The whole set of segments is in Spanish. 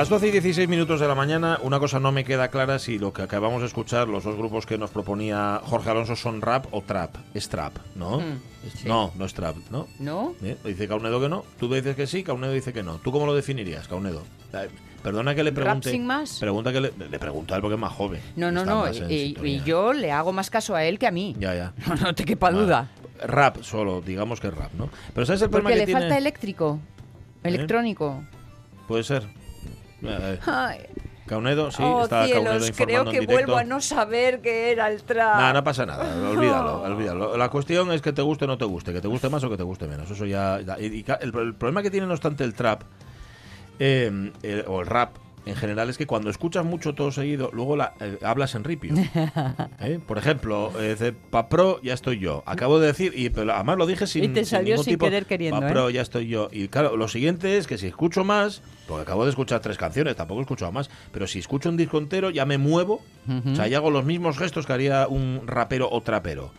Las 12 y 16 minutos de la mañana, una cosa no me queda clara si lo que acabamos de escuchar, los dos grupos que nos proponía Jorge Alonso son rap o trap. Es trap, ¿no? Mm, sí. No, no es trap, ¿no? ¿No? ¿Eh? Dice Caunedo que no. Tú dices que sí, Caunedo dice que no. ¿Tú cómo lo definirías, Caunedo? Eh, Perdona que le ¿Rap pregunte. sin más? Pregunta que le, le pregunto a él porque es más joven. No, no, no. Y, yo le hago más caso a él que a mí. Ya, ya. No, no te quepa Vale. duda. Rap solo, digamos que es rap, ¿no? Pero ¿sabes el problema Porque que le tiene? falta eléctrico. Electrónico. Puede ser. Eh, Ay, Caunedo, sí, oh, está Caunedo cielos, informando creo en que directo. vuelvo a no saber que era el trap. No, no pasa nada, olvídalo, olvídalo. La cuestión es que te guste o no te guste, que te guste más o que te guste menos. Eso ya. y- y el, el problema que tiene, no obstante, el trap eh, eh, o el rap en general es que cuando escuchas mucho todo seguido, luego la, eh, hablas en ripio. ¿Eh? Por ejemplo, eh, dice, pa pro, ya estoy yo. Acabo de decir, y pero además lo dije sin. Y te salió ningún sin tipo, querer queriendo, Pa ¿eh? pro, ya estoy yo. Y claro, lo siguiente es que si escucho más, porque acabo de escuchar tres canciones, tampoco he escuchado más, pero si escucho un disco entero, ya me muevo. O sea, ya hago los mismos gestos que haría un rapero o trapero.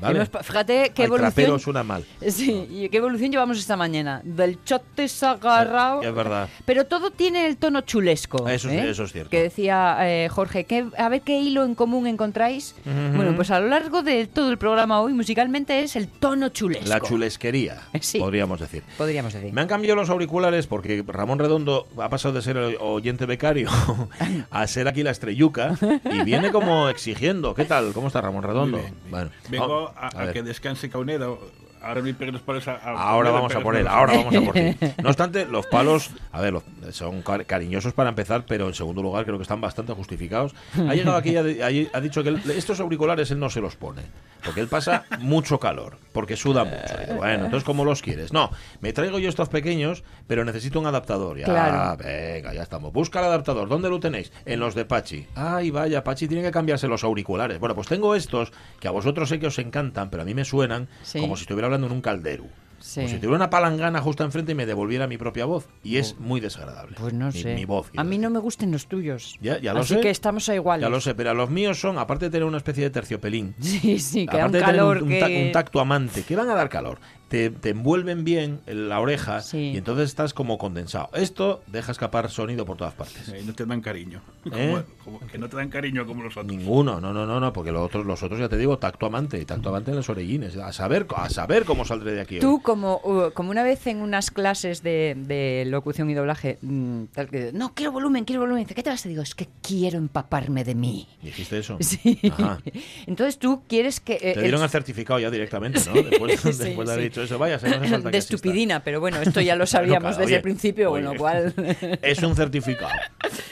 ¿Vale? Hemos Fíjate qué trapero evolución. suena mal. Sí, y qué evolución llevamos esta mañana. Del chote agarrado. Es verdad. Pero todo tiene el tono chulesco. Eso es- ¿eh? eso es cierto. Que decía eh, Jorge, ¿qué- a ver qué hilo en común encontráis. Bueno, pues a lo largo de todo el programa hoy, musicalmente es el tono chulesco. La chulesquería, Sí. podríamos decir. Podríamos decir. Me han cambiado los auriculares porque Ramón Redondo ha pasado de ser el oyente becario a ser aquí la estrelluca y viene como exigiendo. ¿Qué tal? ¿Cómo está Ramón Redondo? Muy bien. Bueno, Vengo a- a, a que descanse Caunedo. Ahora me pegues los palos a, a- Ahora vamos a por él, ahora vamos a por ti. No obstante, los palos, a ver, los- son car- cariñosos para empezar, pero en segundo lugar creo que están bastante justificados. Ha llegado aquí y ha, di- ha dicho que él- estos auriculares él no se los pone, porque él pasa mucho calor, porque suda mucho. Digo, bueno, entonces ¿cómo los quieres? No, me traigo yo estos pequeños, pero necesito un adaptador. Ya, Claro. venga, ya estamos. Busca el adaptador. ¿Dónde lo tenéis? En los de Pachi. Ay, vaya, Pachi tiene que cambiarse los auriculares. Bueno, pues tengo estos que a vosotros sé que os encantan, pero a mí me suenan Sí. como si estuviera hablando en un caldero. Sí. Como si tuviera una palangana justo enfrente y me devolviera mi propia voz. Y es muy desagradable. Pues no Mi- sé. Mi, voz. a mí no me gusten los tuyos. Ya, ya lo Así sé. que estamos a iguales. Ya lo sé, pero los míos son, aparte de tener una especie de terciopelín, Sí, sí, que da un aparte de tener calor un, que... un tacto amante, que van a dar calor, te, te envuelven bien en la oreja Sí. y entonces estás como condensado. Esto deja escapar sonido por todas partes. Eh, no te dan cariño. ¿Eh? Como- como- que no te dan cariño como los otros. Ninguno, no, no, no, no, porque los otros, los otros ya te digo, tacto amante, y tacto amante en los orellines. A saber, a saber cómo saldré de aquí. hoy. Tú, como, uh, como una vez en unas clases de, de locución y doblaje, mm, tal que, no, quiero volumen, quiero volumen. Dice, ¿qué te vas a Digo, es que quiero empaparme de mí. ¿Dijiste eso? Sí. Ajá. Entonces tú quieres que... eh, Te dieron el- el certificado ya directamente, ¿no? Después, Sí, después de haber sí. Dicho eso, vaya, se no hace falta de estupidina, pero bueno, esto ya lo sabíamos claro, desde oye, el principio, con oye. lo cual... Es un certificado.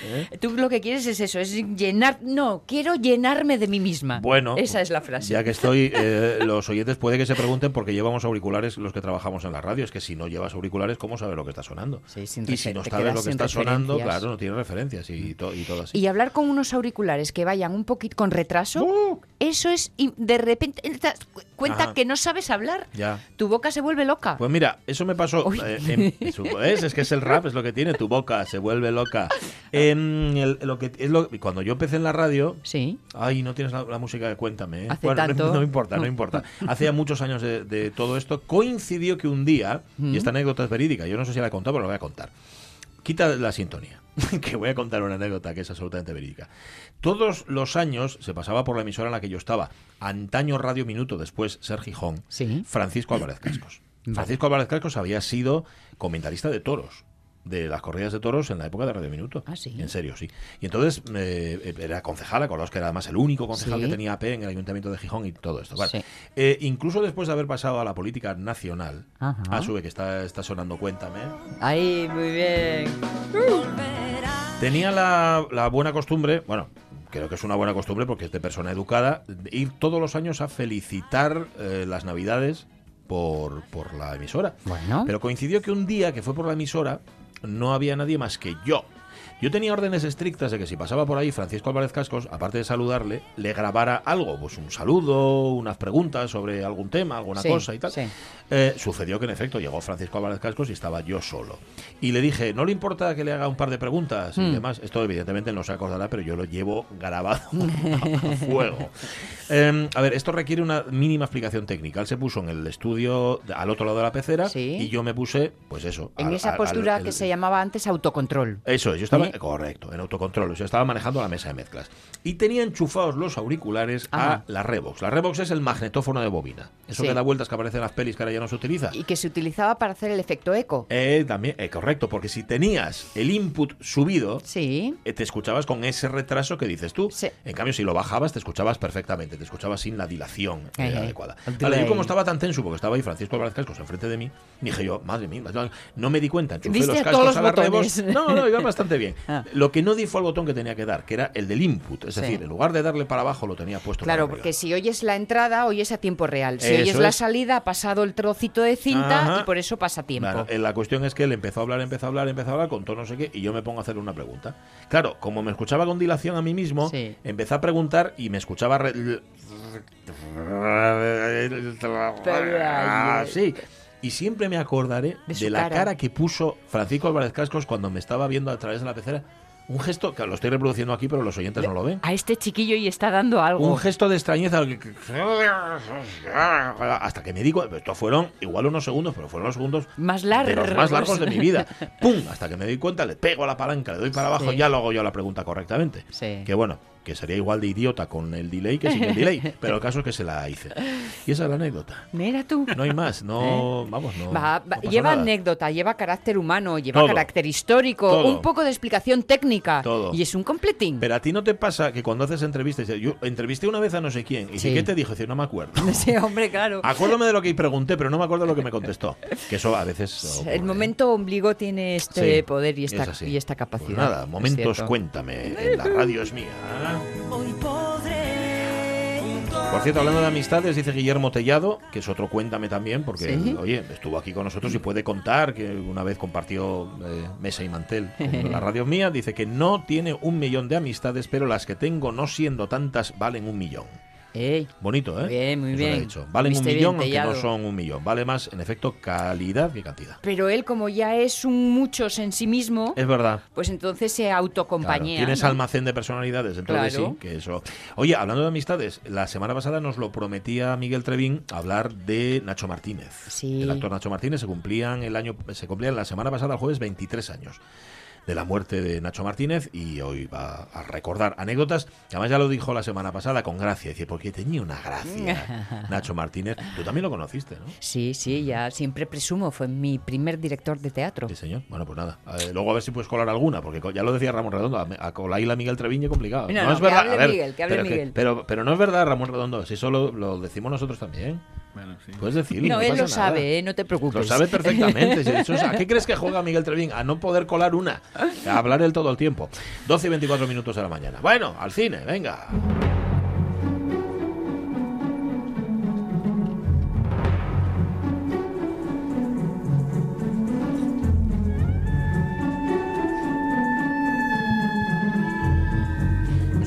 ¿eh? Tú lo que quieres es eso, es llenar... No, quiero llenarme de mí misma. Bueno, Esa es la frase. Ya que estoy, eh, los oyentes puede que se pregunten por qué llevamos auriculares los que trabajamos en la radio. Es que si no llevas auriculares, ¿cómo sabes lo que está sonando? Sí, sin y si no sabes lo que está sonando, claro, no tiene referencias y, to- y todo así. Y hablar con unos auriculares que vayan un poquito con retraso, ¡Uh! eso es... y de repente cuenta Ajá. que no sabes hablar. Ya. Tu boca se vuelve loca. Pues mira, eso me pasó. Eh, en- es, es que es el rap, es lo que tiene. Tu boca se vuelve loca. Em, el- lo que, es lo, cuando yo empecé en la radio, Sí. Ay, no tienes la, la música Cuéntame. ¿eh? Hace Bueno, no- tanto. No, importa, no importa. Hace ya muchos años de, de todo esto, coincidió que un día, y esta anécdota es verídica, yo no sé si la he contado, pero la voy a contar. Quita la sintonía, que voy a contar una anécdota que es absolutamente verídica. Todos los años se pasaba por la emisora en la que yo estaba, antaño Radio Minuto, después Ser Gijón, Sí. Francisco Álvarez Cascos. Vale. Francisco Álvarez Cascos había sido comentarista de toros. De las corridas de toros en la época de Radio Minuto. Ah, ¿sí? En serio, sí. Y entonces eh, era concejal, acordaos que era además el único concejal Sí. que tenía AP en el Ayuntamiento de Gijón y todo esto. Vale. Sí. Eh, incluso después de haber pasado a la política nacional, Ajá. a sube que está, está sonando Cuéntame, Ahí, muy bien. tenía la, la buena costumbre, bueno, creo que es una buena costumbre porque es de persona educada, ir todos los años a felicitar eh, las Navidades por, por la emisora. Bueno. Pero coincidió que un día que fue por la emisora no había nadie más que yo. Yo tenía órdenes estrictas de que si pasaba por ahí Francisco Álvarez Cascos, aparte de saludarle, le grabara algo, pues un saludo, unas preguntas sobre algún tema, alguna Sí, cosa y tal. sí. Eh, sucedió que en efecto llegó Francisco Álvarez Cascos y estaba yo solo. Y le dije, ¿no le importa que le haga un par de preguntas y Hmm. demás? Esto evidentemente no se acordará, pero yo lo llevo grabado a fuego. Eh, a ver, esto requiere una mínima explicación técnica. Él se puso en el estudio al otro lado de la pecera Sí. y yo me puse, pues eso. En al- esa postura al- que se llamaba antes autocontrol. eso es, yo estaba, ¿Eh? correcto, en autocontrol, yo estaba manejando la mesa de mezclas. Y tenía enchufados los auriculares Ajá. a la Revox. La Revox es el magnetófono de bobina. Eso Sí. que da vueltas que aparece en las pelis que ahora ya no se utiliza. Y que se utilizaba para hacer el efecto eco. Eh, también, eh, correcto, porque si tenías el input subido, Sí. eh, te escuchabas con ese retraso que dices tú. Sí. En cambio, si lo bajabas, te escuchabas perfectamente, te escuchabas sin la dilación eh, adecuada. Vale, yo como estaba tan tenso, porque estaba ahí Francisco Álvarez Cascos enfrente de mí, dije yo, madre mía, no me di cuenta, enchufé los a cascos todos los a la. Revox. No, no, iba bastante bien. Ah. Lo que no di fue al botón que tenía que dar, que era el del input. Es Sí. decir, en lugar de darle para abajo, lo tenía puesto Claro, para porque si oyes la entrada, oyes a tiempo real. Si Eso oyes la es. salida, ha pasado el trocito de cinta Ajá. y por eso pasa tiempo. Claro, eh, la cuestión es que él empezó a hablar, empezó a hablar, empezó a hablar, contó no sé qué, y yo me pongo a hacerle una pregunta. Claro, como me escuchaba con dilación a mí mismo, Sí. empecé a preguntar y me escuchaba... re- Sí. Y siempre me acordaré De de, la cara. cara. que puso Francisco Álvarez Cascos cuando me estaba viendo a través de la pecera. Un gesto, que lo estoy reproduciendo aquí, pero los oyentes no lo ven. A este chiquillo y está dando algo. Un gesto de extrañeza. Hasta que me di cuenta. Esto fueron igual unos segundos, pero fueron los segundos Más de largos. los más largos de mi vida. ¡Pum! Hasta que me doy cuenta, le pego a la palanca, le doy para abajo, Sí. ya lo hago yo la pregunta correctamente. Sí. Que bueno, que sería igual de idiota con el delay que sin el delay. Pero el caso es que se la hice. Y esa es la anécdota. Mira tú. No hay más, no. Vamos, no. ¿Eh? Va- no va- lleva nada. anécdota, lleva carácter humano, lleva Todo. carácter histórico, Todo. un poco de explicación técnica. Todo. Y es un completín. Pero a ti no te pasa que cuando haces entrevistas, yo entrevisté una vez a no sé quién, y Sí. ¿qué te dijo? Dice, no me acuerdo. Sí, hombre, claro. Acuérdame de lo que pregunté, pero no me acuerdo de lo que me contestó. Que eso a veces. El ocurre. momento ombligo tiene este Sí, poder y esta, es y esta Pues capacidad. nada, momentos cuéntame. En la radio es mía. Hoy podré Por cierto, hablando de amistades, dice Guillermo Tellado, que es otro cuéntame también, porque Sí. oye, estuvo aquí con nosotros y puede contar que una vez compartió eh, mesa y mantel con la radio mía. Dice que no tiene un millón de amistades, pero las que tengo, no siendo tantas, valen un millón. Ey, Bonito, ¿eh? Bien, muy Eso bien. dicho. Valen un Viste millón, aunque no son un millón. Vale más, en efecto, calidad que cantidad. Pero él, como ya es un muchos en sí mismo, Es verdad. pues entonces se Claro, autocompañía. tienes ¿no? almacén de personalidades dentro de Claro. sí, que eso. Oye, hablando de amistades, la semana pasada nos lo prometía Miguel Trevín hablar de Nacho Martínez. Sí. El actor Nacho Martínez se cumplían el año se cumplían la semana pasada el jueves 23 años de la muerte de Nacho Martínez y hoy va a recordar anécdotas. Además ya lo dijo la semana pasada con gracia, dice, porque tenía una gracia Nacho Martínez. Tú también lo conociste, ¿no? Sí, sí, ya siempre presumo, fue mi primer director de teatro. Sí, señor. Bueno, pues nada. Eh, luego a ver si puedes colar alguna, porque ya lo decía Ramón Redondo, a, a Miguel Treviño complicado. No, no, es que verdad. hable a ver, Miguel, que hable pero, Miguel. pero, pero no es verdad, Ramón Redondo, si eso lo, lo decimos nosotros también. Bueno, sí. Puedes decirlo. No, él pasa lo nada. sabe, ¿eh? no te preocupes. Lo sabe perfectamente. ¿A qué crees que juega Miguel Trevín? A no poder colar una. A hablar él todo el tiempo. 12 y 24 minutos de la mañana. Bueno, al cine, venga.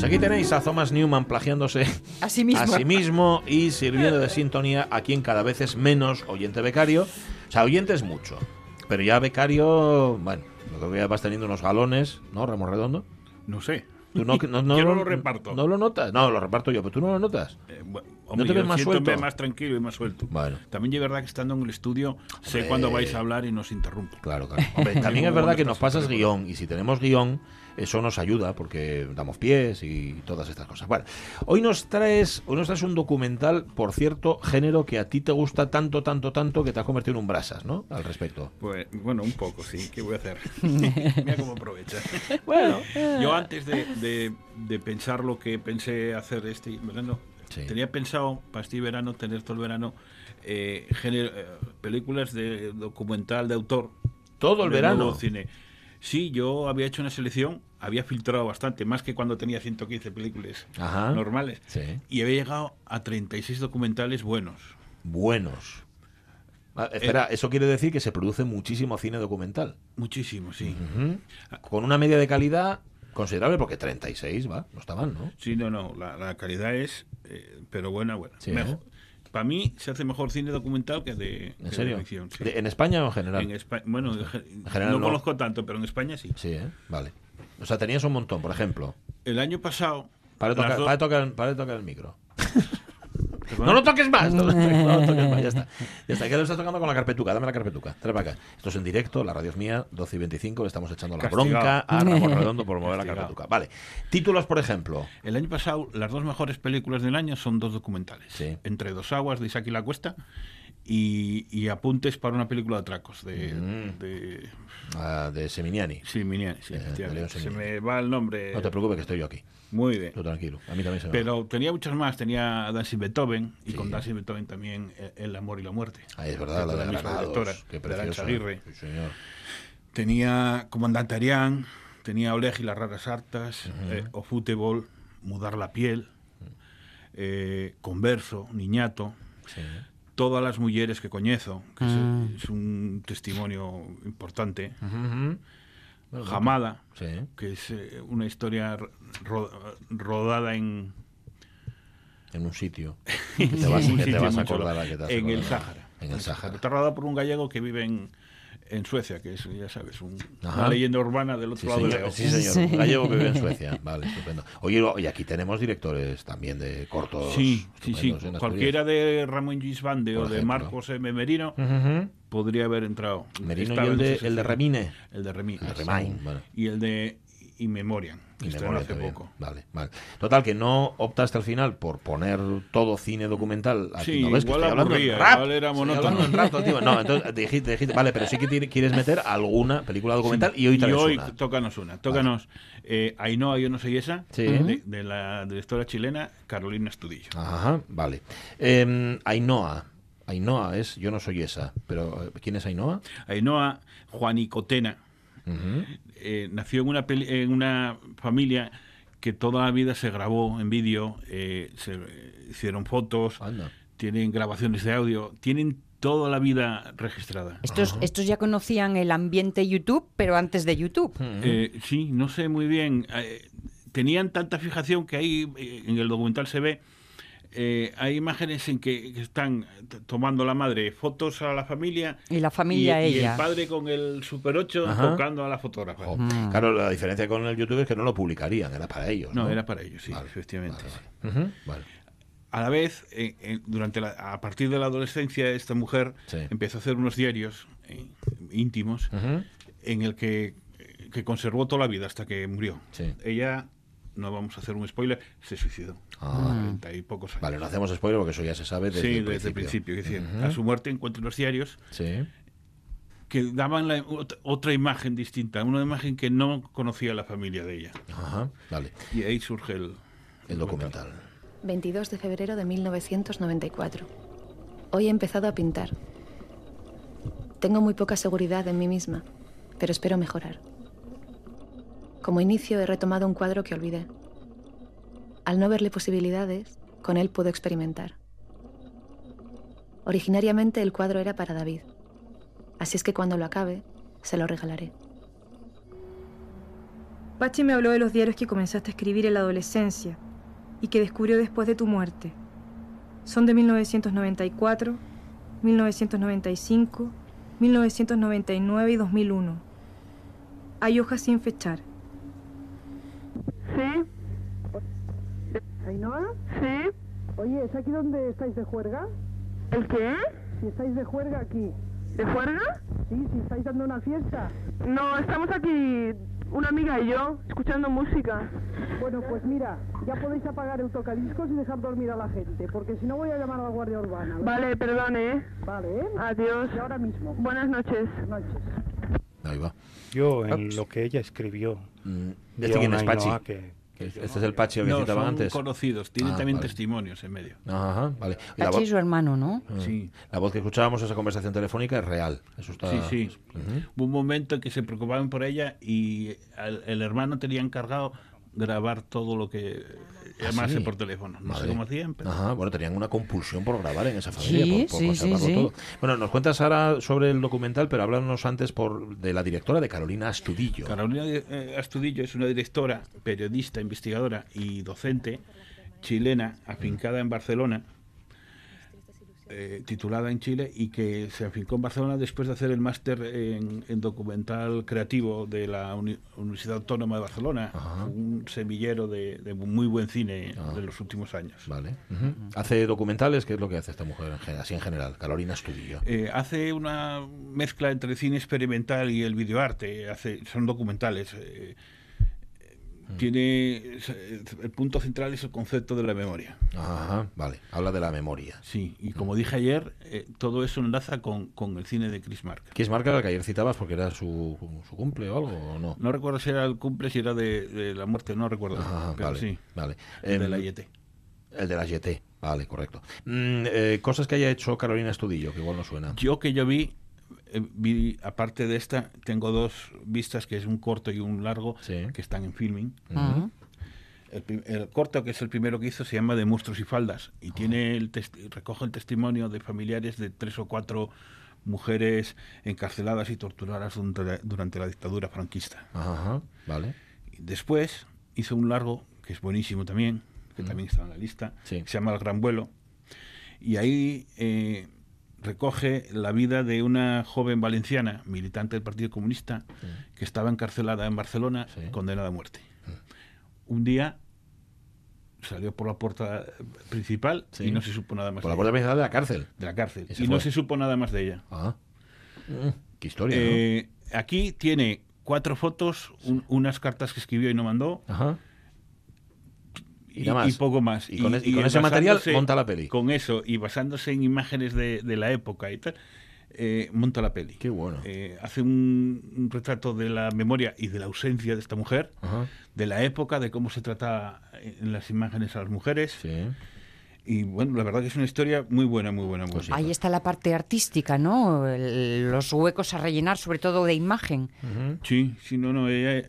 Aquí tenéis a Thomas Newman plagiándose A sí mismo. a sí mismo y sirviendo de sintonía a quien cada vez es menos oyente becario. O sea, oyente es mucho, pero ya becario, bueno, creo que ya vas teniendo unos galones, ¿no, Ramón Redondo? No sé. ¿Tú no, no, no Yo no lo reparto. ¿No lo notas? No, lo reparto yo, pero tú no lo notas. Eh, bu- ¿No te ves más suelto? más tranquilo y más suelto. Bueno. También es verdad que estando en el estudio sé Hombre. cuándo vais a hablar y nos interrumpo. Claro, claro. Hombre, también es verdad que nos pasas guion y si tenemos guion, eso nos ayuda porque damos pies y todas estas cosas. Bueno, hoy nos traes, hoy nos traes un documental, por cierto, género que a ti te gusta tanto, tanto, tanto que te has convertido en un brasas, ¿no? Al respecto. Pues bueno, un poco, sí. ¿Qué voy a hacer? Mira cómo aprovecha. Bueno, Yo antes de, de- de pensar lo que pensé hacer este verano, Sí. tenía pensado para este verano tener todo el verano eh, género- eh, películas de documental de autor. todo el verano. cine. Sí, yo había hecho una selección, había filtrado bastante, más que cuando tenía 115 películas Ajá. normales. Sí. Y había llegado a 36 documentales buenos. Buenos. Ah, espera, eso quiere decir que se produce muchísimo cine documental. Muchísimo, sí. Con una media de calidad considerable, porque 36, va, no está mal, ¿no? Sí, no, no, la, la calidad es, eh, pero buena, buena. Sí, Mejor- ¿eh? Para mí se hace mejor cine documental que de, que ¿En de serio? ficción, sí. De- ¿En España o en general? En España, bueno, en ge- general no, no. conozco tanto, pero en España sí. Sí, ¿eh? Vale. O sea, tenías un montón, por ejemplo. El año pasado... Para tocar, para tocar, para de tocar el micro. Perdón. No lo toques más, no lo toques, no lo toques más, ya está. Ya está, que lo estás tocando con la carpetuca, dame la carpetuca, trae para acá. Esto es en directo, la radio es mía, 12 y 25, le estamos echando la Castigado. bronca a Ramón Redondo por mover la carpetuca. Vale, títulos, por ejemplo. El año pasado, las dos mejores películas del año son dos documentales. Sí. Entre dos aguas de Isaac y la Cuesta y, y apuntes para una película de atracos de, Mm. de Ah, de Seminiani. sí, Miniani, sí, Eh, Se Seminiani. me va el nombre. No te preocupes que estoy yo aquí, Muy bien. tú tranquilo, a mí también se me va. Pero tenía muchas más. Tenía Dancing Beethoven y Sí. con Dancing Beethoven también eh, El amor y la muerte. Ah, es verdad, la de la misma directora, qué de. Aguirre. Sí, señor. Tenía Comandante Arián, tenía Oleg y las raras hartas, eh, O Fútbol, Mudar la piel, eh, Converso, Niñato, Sí. Todas las mujeres que coñezo, que es- Ah. es, un testimonio importante. Bueno, Jamada, Sí. que es eh, una historia ro- rodada en, En un sitio. Que te vas, que te vas a acordar que te en el. Sáhara. En el Sáhara. Está rodada por un gallego que vive en, en Suecia, que es, ya sabes, un- una leyenda urbana del otro Sí, lado del señor. Leo. Sí, señor. Sí. Gallego que vive en Suecia. Vale, estupendo. Oye, y aquí tenemos directores también de cortos. Sí, sí, sí. en Cualquiera de Ramón Gisbande Por o de. Marcos M. Merino podría haber entrado. Merino y el de, el de Remine. El de Remi. El de Remain, vale. Y el de Memoriam, que Y memoria hace también. poco. Vale, vale. Total, que no optaste al final por poner todo cine documental. Aquí, Sí, ¿no ves? Que igual estoy hablando en aburría, rap. igual era monótono. en rap. No, entonces dijiste, dijiste, vale, pero sí que quieres meter alguna película documental y hoy traes hoy una. tócanos una. Tócanos eh, Ainhoa, yo no soy esa, Sí. de, de la directora chilena Carolina Estudillo. Ajá, vale. Eh, Ainhoa. Ainhoa es, yo no soy esa, pero eh, ¿quién es Ainhoa? Ainhoa Juanicotena Eh, nació en una, peli- en una familia que toda la vida se grabó en vídeo, eh, se eh, hicieron fotos, Anda. tienen grabaciones de audio, tienen toda la vida registrada. Estos, estos ya conocían el ambiente YouTube, pero antes de YouTube. Eh, sí, no sé muy bien. eh, tenían tanta fijación que ahí eh, en el documental se ve. Eh, hay imágenes en que, están tomando la madre fotos a la familia Y la familia y, y ella. el padre con el Super 8 Ajá. tocando a la fotógrafa. Jo, Claro, la diferencia con el YouTube es que no lo publicarían, era para ellos. No, No, era para ellos, sí, Vale, efectivamente. vale, sí. vale. Ujú, vale. A la vez, eh, eh, durante la, a partir de la adolescencia, esta mujer Sí. empezó a hacer unos diarios eh, íntimos en el que, que conservó toda la vida hasta que murió. Sí. Ella, no vamos a hacer un spoiler, se suicidó. Ah. a 30 y pocos años. Vale, no hacemos spoiler porque eso ya se sabe desde sí, el desde el principio. principio. es decir. A su muerte encuentro unos diarios Sí. que daban la- ot- otra imagen distinta, una imagen que no conocía la familia de ella. Ajá, vale. Y ahí surge el, El documental. 22 de febrero de 1994. Hoy he empezado a pintar. Tengo muy poca seguridad en mí misma, pero espero mejorar. Como inicio he retomado un cuadro que olvidé. Al no verle posibilidades, con él puedo experimentar. Originariamente el cuadro era para David, así es que cuando lo acabe, se lo regalaré. Pachi me habló de los diarios que comenzaste a escribir en la adolescencia y que descubrió después de tu muerte. Son de 1994, 1995, 1999 y 2001. Hay hojas sin fechar. Sí. ¿Ainhoa? Sí. Oye, ¿es aquí donde estáis de juerga? ¿El qué? Si estáis de juerga aquí. ¿De juerga? Sí, si estáis dando una fiesta. No, estamos aquí, una amiga y yo, escuchando música. Bueno, pues mira, ya podéis apagar el tocadiscos y dejar dormir a la gente, porque si no voy a llamar a la Guardia Urbana. Vale, perdone, ¿eh? Vale, ¿eh? Adiós. Y ahora mismo. Buenas noches. Buenas noches. Ahí va. Yo, en lo que ella escribió. Mm, ¿Este quién una es, Pachi? Ainhoa que- Que Este es el Pachi que No, citaban son antes. conocidos, tienen Ah, también vale. testimonios en medio. Ajá, vale. Y Pachi y su hermano, ¿no? Mm. Sí. La voz que escuchábamos, esa conversación telefónica, es real. Eso está... Sí, sí. Hubo un momento en que se preocupaban por ella y el hermano tenía encargado grabar todo lo que llamase Ah, sí? por teléfono. No sé cómo hacían, pero... Ajá, bueno, tenían una compulsión por grabar en esa familia, Sí, por, por sí, conservarlo sí, sí. todo. Bueno, nos cuentas ahora sobre el documental, pero háblanos antes por de la directora de Carolina Astudillo. Carolina eh, Astudillo es una directora, periodista, investigadora y docente chilena, afincada en Barcelona, eh, titulada en Chile y que se afincó en Barcelona después de hacer el máster en, en documental creativo de la Uni- Universidad Autónoma de Barcelona, un semillero de, de muy buen cine de los últimos años. Vale. Hace documentales, ¿qué es lo que hace esta mujer, en así en general? Carolina Astudillo. Eh, hace una mezcla entre cine experimental y el videoarte. Hace, son documentales. eh, Tiene eh, el punto central es el concepto de la memoria. Ajá, vale. Habla de la memoria. Sí, y como dije ayer, eh, todo eso enlaza con, con el cine de Chris Marker. ¿Qué es marca la que ayer citabas porque era su, su cumple o algo o no? No recuerdo si era el cumple, si era de, de la muerte, no recuerdo. Ajá, pero vale, sí, vale. el de Em, la IET. El de la YT. Vale, correcto. Mm, eh, cosas que haya hecho Carolina Astudillo, que igual no suena. Yo que yo vi, eh, vi, aparte de esta, tengo dos vistas, que es un corto y un largo, que están en filming. El, corto, que es el primero que hizo, se llama De monstruos y faldas y tiene el recoge el testimonio de familiares de tres o cuatro mujeres encarceladas y torturadas durante la, durante la dictadura franquista. Ajá, vale. Después hizo un largo, que es buenísimo también, que también está en la lista, que se llama El Gran Vuelo, y ahí eh, recoge la vida de una joven valenciana, militante del Partido Comunista, que estaba encarcelada en Barcelona, condenada a muerte. Un día salió por la puerta principal Sí. y no se supo nada más Por de la puerta principal de la cárcel. De la cárcel. Y no se supo nada más de ella. Ah. Qué historia, ¿no? Eh, Aquí tiene cuatro fotos, un- unas cartas que escribió y no mandó. Ajá. Y, Y nada más. y poco más. Y con es- y con ese material monta la peli. Con eso, y basándose en imágenes de, de la época y tal, eh, monta la peli. Qué bueno. Eh, hace un, un retrato de la memoria y de la ausencia de esta mujer, Ajá. de la época, de cómo se trataba en las imágenes a las mujeres. Y bueno, la verdad que es una historia muy buena, muy buena, muy buena. Ahí está la parte artística, ¿no? El- los huecos a rellenar, sobre todo de imagen. Sí, sí, no, no, ella,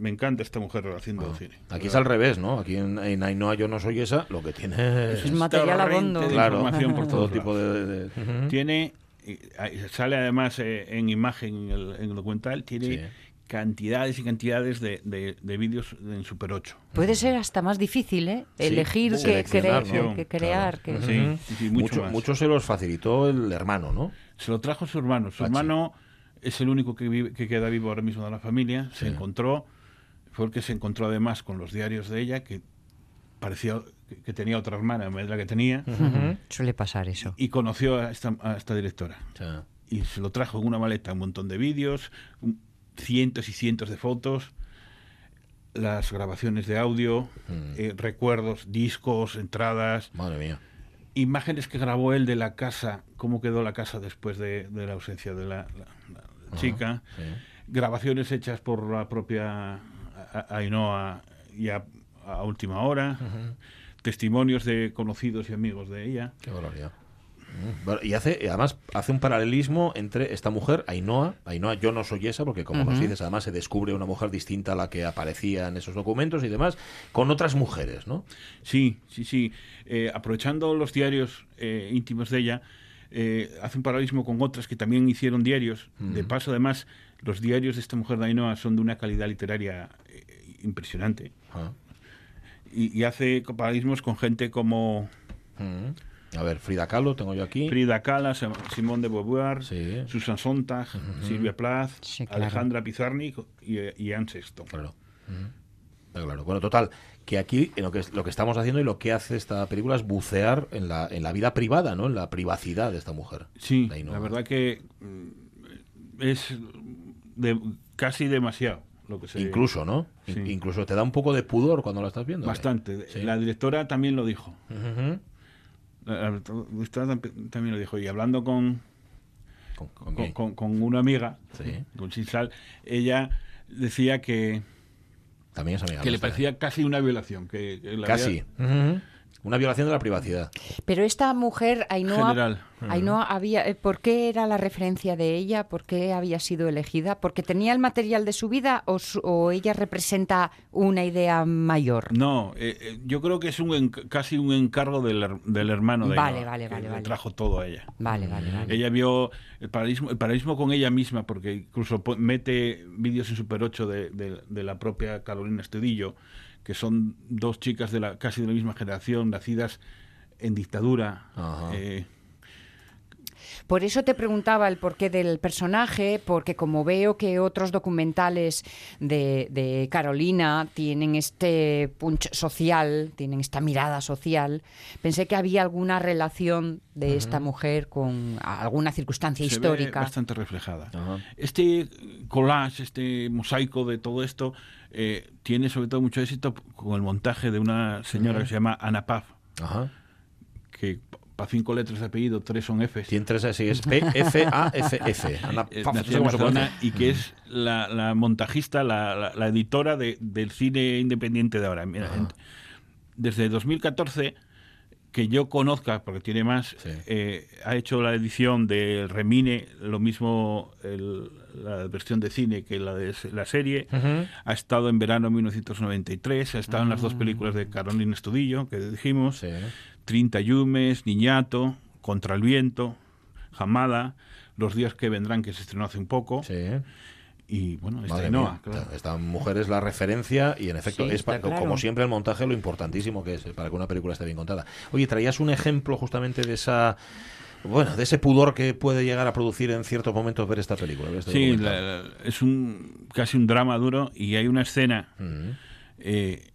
me encanta esta mujer haciendo Ah. cine. Aquí es al revés, ¿no? Aquí en, en Ainhoa yo no soy esa, lo que tiene Es material torrente abondo. claro, información por todo todos tipo de... Tiene, eh, sale además eh, en imagen en el, en el documental, tiene Sí. cantidades y cantidades de, de- de vídeos en Super 8. Puede ser hasta más difícil, ¿eh? Sí. Elegir qué Seleccionar, cre- ¿no? que crear. que- Sí, sí, mucho mucho, más. mucho se los facilitó el hermano, ¿no? Se lo trajo su hermano. Su Pachi. hermano es el único que, vive- que queda vivo ahora mismo de la familia. Se Sí. encontró, fue el que se encontró además con los diarios de ella, que parecía que- tenía otra hermana en vez de la que tenía. Ujú. Suele pasar eso. Y conoció a esta, a esta directora. Y se lo trajo en una maleta, un montón de vídeos, un- cientos y cientos de fotos, las grabaciones de audio, eh, recuerdos, discos, entradas. Madre mía. Imágenes que grabó él de la casa, cómo quedó la casa después de, de la ausencia de la, la- la Ajá, chica. sí. Grabaciones hechas por la propia A- A- Ainhoa ya a última hora. Testimonios de conocidos y amigos de ella. Qué barbaridad. Mm, y hace, además hace un paralelismo entre esta mujer, Ainhoa, Ainhoa yo no soy esa, porque como nos dices, además se descubre una mujer distinta a la que aparecía en esos documentos y demás, con otras mujeres, ¿no? Sí, sí, sí. Eh, aprovechando los diarios eh, íntimos de ella, eh, hace un paralelismo con otras que también hicieron diarios. De paso, además, los diarios de esta mujer de Ainhoa son de una calidad literaria impresionante. Ah. Y, y hace paralelismos con gente como Mm. A ver, Frida Kahlo tengo yo aquí. Frida Kahlo, Sim- Simone de Beauvoir, Susan Sontag, Silvia Plath, claro. Alejandra Pizarnik y, y Anne Sexton. Claro. Está claro. Bueno, total, que aquí en lo que, lo que estamos haciendo y lo que hace esta película es bucear en la, en la vida privada, ¿no? En la privacidad de esta mujer. Sí, la verdad que mm, es de- casi demasiado lo que se Incluso, ¿no? Sí. Incluso te da un poco de pudor cuando la estás viendo. ¿eh? Bastante. Sí. La directora también lo dijo. Ujú. La la directora tam- también lo dijo. Y hablando con, ¿Con, con con, quién? con- con una amiga, Sí. con Sinsal, ella decía que, También es amiga que le nuestra. parecía casi una violación. Que, que la Casi. había-. Una violación de la privacidad. Pero esta mujer, Ainhoa, General. Ainhoa había, eh, ¿por qué era la referencia de ella? ¿Por qué había sido elegida? ¿Porque tenía el material de su vida o, su- o ella representa una idea mayor? No, eh, eh, yo creo que es un casi un encargo del, del hermano de Vale, Ainhoa, vale, que vale, le vale. trajo todo a ella. Vale, vale, vale. Ella vio el paralelismo, el con ella misma, porque incluso mete vídeos en Super 8 de, de- de la propia Carolina Estudillo, que son dos chicas de la casi de la misma generación, nacidas en dictadura. Eh, Por eso te preguntaba el porqué del personaje, porque como veo que otros documentales de, de Carolina tienen este punch social, tienen esta mirada social, pensé que había alguna relación de esta mujer con alguna circunstancia se ve histórica. bastante reflejada. Este collage, este mosaico de todo esto, eh, tiene sobre todo mucho éxito con el montaje de una señora que se llama Ana Paz, Ajá. que para cinco letras de apellido, tres son Fs. Tiene tres así, es P, F, A, F, F. Ana- Eh, nació en Barcelona y que es la, la montajista, la, la- la editora de- del cine independiente de ahora. Mira, en- desde 2014, que yo conozca, porque tiene más, Sí. eh, ha hecho la edición del Remine, lo mismo el- la versión de cine que la de la serie. Ha estado en verano 1993, ha estado en las dos películas de Carolina Estudillo, que dijimos. Sí. 30 Yumes, Niñato, Contra el Viento, Jamada, Los días que vendrán, que se estrenó hace un poco, Sí. y bueno, esta Madre Ainhoa, mía, claro. Esta mujer es la referencia y en efecto Sí, es pa- está claro. como siempre el montaje lo importantísimo que es eh, para que una película esté bien contada. Oye, traías un ejemplo justamente de esa bueno, de ese pudor que puede llegar a producir en ciertos momentos ver esta película. ver este Sí, la- la- es un casi un drama duro y hay una escena eh,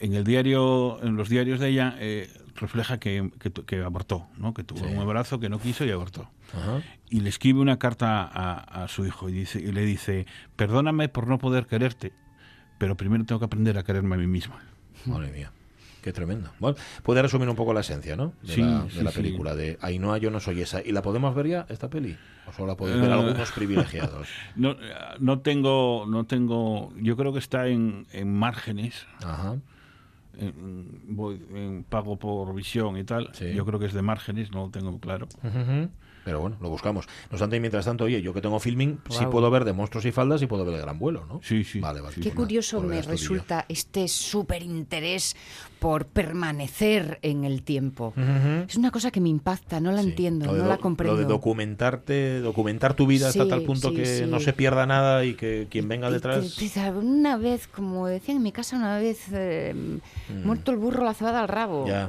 en el diario, en los diarios de ella eh, refleja que, que, que abortó, ¿no? que tuvo Sí. un embarazo que no quiso y abortó. Ajá. Y le escribe una carta a, a su hijo y, dice, y le dice, perdóname por no poder quererte, pero primero tengo que aprender a quererme a mí misma. Madre mía. Qué tremendo. Bueno, puede resumir un poco la esencia, ¿no? De Sí, la, de sí, la sí. película de Ainhoa, yo no soy esa. ¿Y la podemos ver ya, esta peli? ¿O solo la podéis ver Eh, algunos privilegiados? No, no tengo, no tengo, yo creo que está en, en márgenes, Ajá. En, voy- en pago por visión y tal. Sí. Yo creo que es de márgenes, no lo tengo claro. Pero bueno, lo buscamos. No obstante, mientras tanto, oye, yo que tengo filming, sí Guau. puedo ver de monstruos y faldas y puedo ver el gran vuelo, ¿no? Sí, sí. Vale, vale. Qué pues curioso me resulta este súper interés por permanecer en el tiempo. Es una cosa que me impacta, no la Sí. entiendo, no la comprendo. Lo de documentarte, documentar tu vida hasta Sí, tal punto sí, que sí. no se pierda nada y que quien venga detrás. Una vez, como decían en mi casa, una vez eh, muerto el burro, la cebada al rabo. Mm. Ya.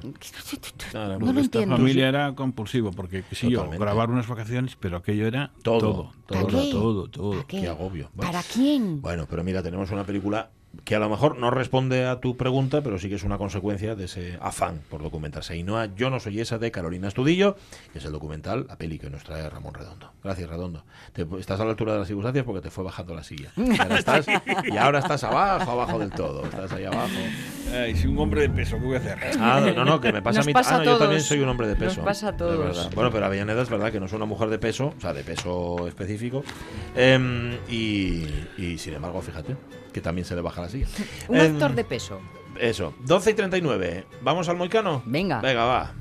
No lo entiendo. familia era compulsivo, porque sí, yo Totalmente. Unas vacaciones, pero aquello era Todo, todo, todo, todo, todo, agobio. Bueno. ¿Para quién? Bueno, pero mira, tenemos una película que a lo mejor no responde a tu pregunta, pero sí que es una consecuencia de ese afán por documentarse. Y no, yo no soy esa de Carolina Estudillo, que es el documental, la peli que nos trae Ramón Redondo. Gracias, Redondo. Te- estás a la altura de las circunstancias porque te fue bajando la silla. Y ahora estás, y ahora estás abajo, abajo del todo. Estás ahí abajo. Ay, soy un hombre de peso, ¿qué voy a hacer? Ah, no, no, que me pasa Nos a mí. pasa ah, no, yo también soy un hombre de peso. Nos pasa a todos. Bueno, pero Avellaneda es verdad que no es una mujer de peso, o sea, de peso específico. Em, y, y, sin embargo, fíjate, que también se le baja la silla. Un Em, actor de peso. Eso, 12 y 39. ¿Vamos al Moicano? Venga. Venga, va.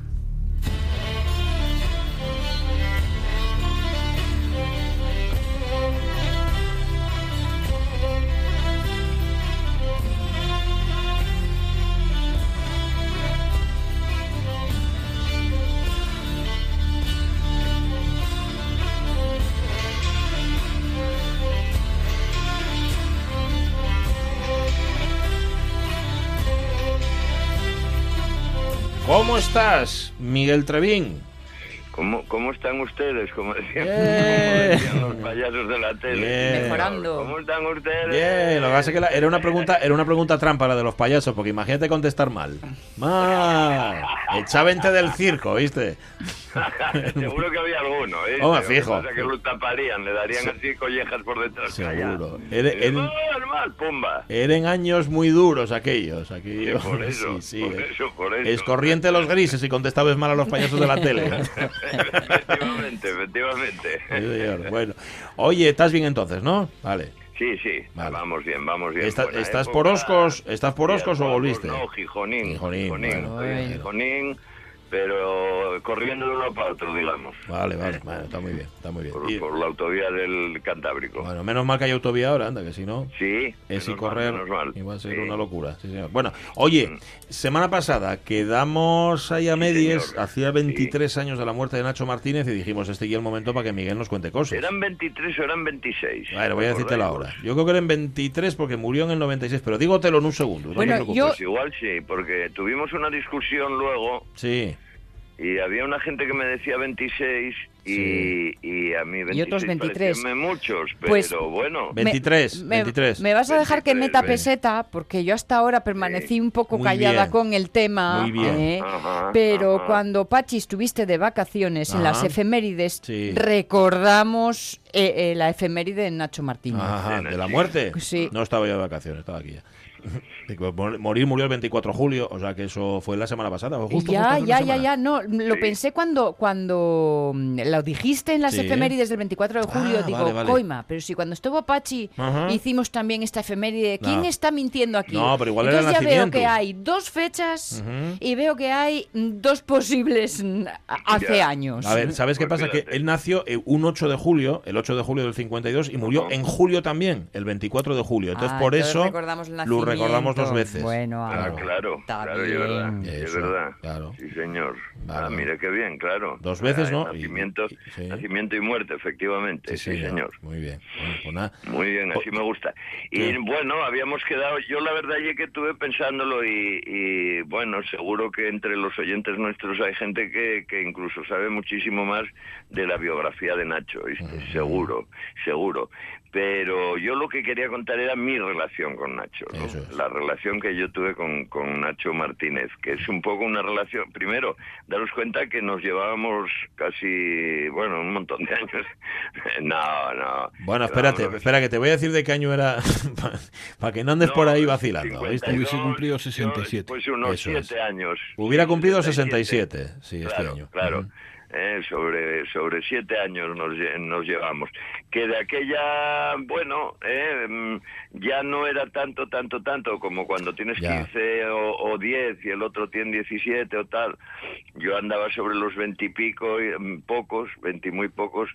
¿Cómo estás, Miguel Trevín? ¿Cómo, ¿Cómo están ustedes? Como decían, Eh. como decían los payasos de la tele. Bien. Mejorando. ¿Cómo están ustedes? Bien, lo que pasa es que la- era una pregunta, era una pregunta trampa la de los payasos, porque imagínate contestar mal. Mal. Echa 20 del circo, ¿viste? Seguro que había alguno, ¿eh? Hombre, Lo que fijo. pasa es que lo taparían, le darían así collejas por detrás. Seguro. Era- no, normal, pumba. Eran años muy duros aquellos. Aquí, Sí, por eso, Sí, sí, por eh. eso, por eso. Es corriente los grises y contestabas mal a los payasos de la tele. efectivamente, efectivamente. Bueno, oye, estás bien entonces, ¿no? Vale. Sí, sí, vamos bien, vamos bien. Está- ¿Estás época. por Oscos? ¿Estás por Oscos o volviste? No, Gijonín. Gijonín, Gijonín, bueno. Gijonín, pero corriendo de uno para otro, digamos. Vale, vale, bueno, está muy bien, está muy bien. Por, Y- por la autovía del Cantábrico. bueno, menos mal que hay autovía ahora, anda, que si no, Sí, es mal, correr, menos mal. iba a ser Sí. una locura. Sí, señor. Bueno, oye, semana pasada quedamos ahí a medias, señor. hacía 23 años de la muerte de Nacho Martínez y dijimos, este ya el momento para que Miguel nos cuente cosas. ¿Eran 23 o eran 26? Bueno, voy a decirte la hora. Yo creo que eran 23 porque murió en el 96, pero dígotelo en un segundo. no Bueno, preocupes. yo- Pues igual sí, porque tuvimos una discusión luego Sí, y había una gente que me decía 26 y, y a mí 26 Y otros 23. parecíanme muchos, pero Pues- bueno. Ve- 23, me, 23. me vas a dejar que 23, meta ve. peseta porque yo hasta ahora permanecí un poco Muy callada bien. con el tema. Muy bien. ¿eh? Ajá, Pero ajá. cuando Pachi estuviste de vacaciones en las Ajá. efemérides, Sí. recordamos eh, eh, la efeméride de Nacho Martínez. Ajá, Sí, de la sí. muerte. Sí. No estaba yo de vacaciones, estaba aquí ya. Morir murió el 24 de julio, o sea que eso fue la semana pasada. justo, ya, justo ya, ya, semana. ya, no, lo Sí. pensé cuando cuando mm, lo dijiste en las Sí. efemérides del 24 de julio, Ah, digo, vale, vale. coima, pero si cuando estuvo Ajá. hicimos también esta efeméride, ¿quién No. está mintiendo aquí? No, pero igual era Entonces el ya veo nacimiento. que hay dos fechas y veo que hay dos posibles mm, a- hace Ya. años. A ver, ¿sabes qué Pues pasa? Que él nació eh, un 8 de julio, el 8 de julio del 52, y murió en julio también, el 24 de julio. Entonces, Ah, por entonces eso recordamos el lo recordamos dos veces. Bueno, Ah, Claro. claro, es verdad, bien. es verdad. claro. Sí, señor. Vale. Ah, mire qué bien, claro. Dos veces, Ah, ¿no? Nacimiento, y- sí. nacimiento y muerte, efectivamente. Sí, señor. Muy bien. Bueno, pues nada. Muy bien, así me gusta. Y Sí. bueno, habíamos quedado, yo la verdad ya que estuve pensándolo y, y, bueno, seguro que entre los oyentes nuestros hay gente que, que incluso sabe muchísimo más de la biografía de Nacho, ¿viste? seguro, seguro. Pero yo lo que quería contar era mi relación con Nacho, ¿no? Eso es. la relación que yo tuve con, con Nacho Martínez, que es un poco una relación, primero, daros cuenta que nos llevábamos casi, bueno, un montón de años. no, no. Bueno, espérate, espera, que te voy a decir de qué año era, para que no andes por ahí vacilando, 52, ¿viste? Hubiese cumplido yo, 67. Pues unos Eso es. siete años. Hubiera cumplido 67. 67, sí, este año. claro. Eh, sobre sobre siete años nos, nos llevamos. Que de aquella bueno eh, mm, ya no era tanto tanto tanto como cuando tienes Ya. 15 o, o 10 y el otro tiene 17 o tal. Yo andaba sobre los 20 y pico y, mm, pocos 20 y muy pocos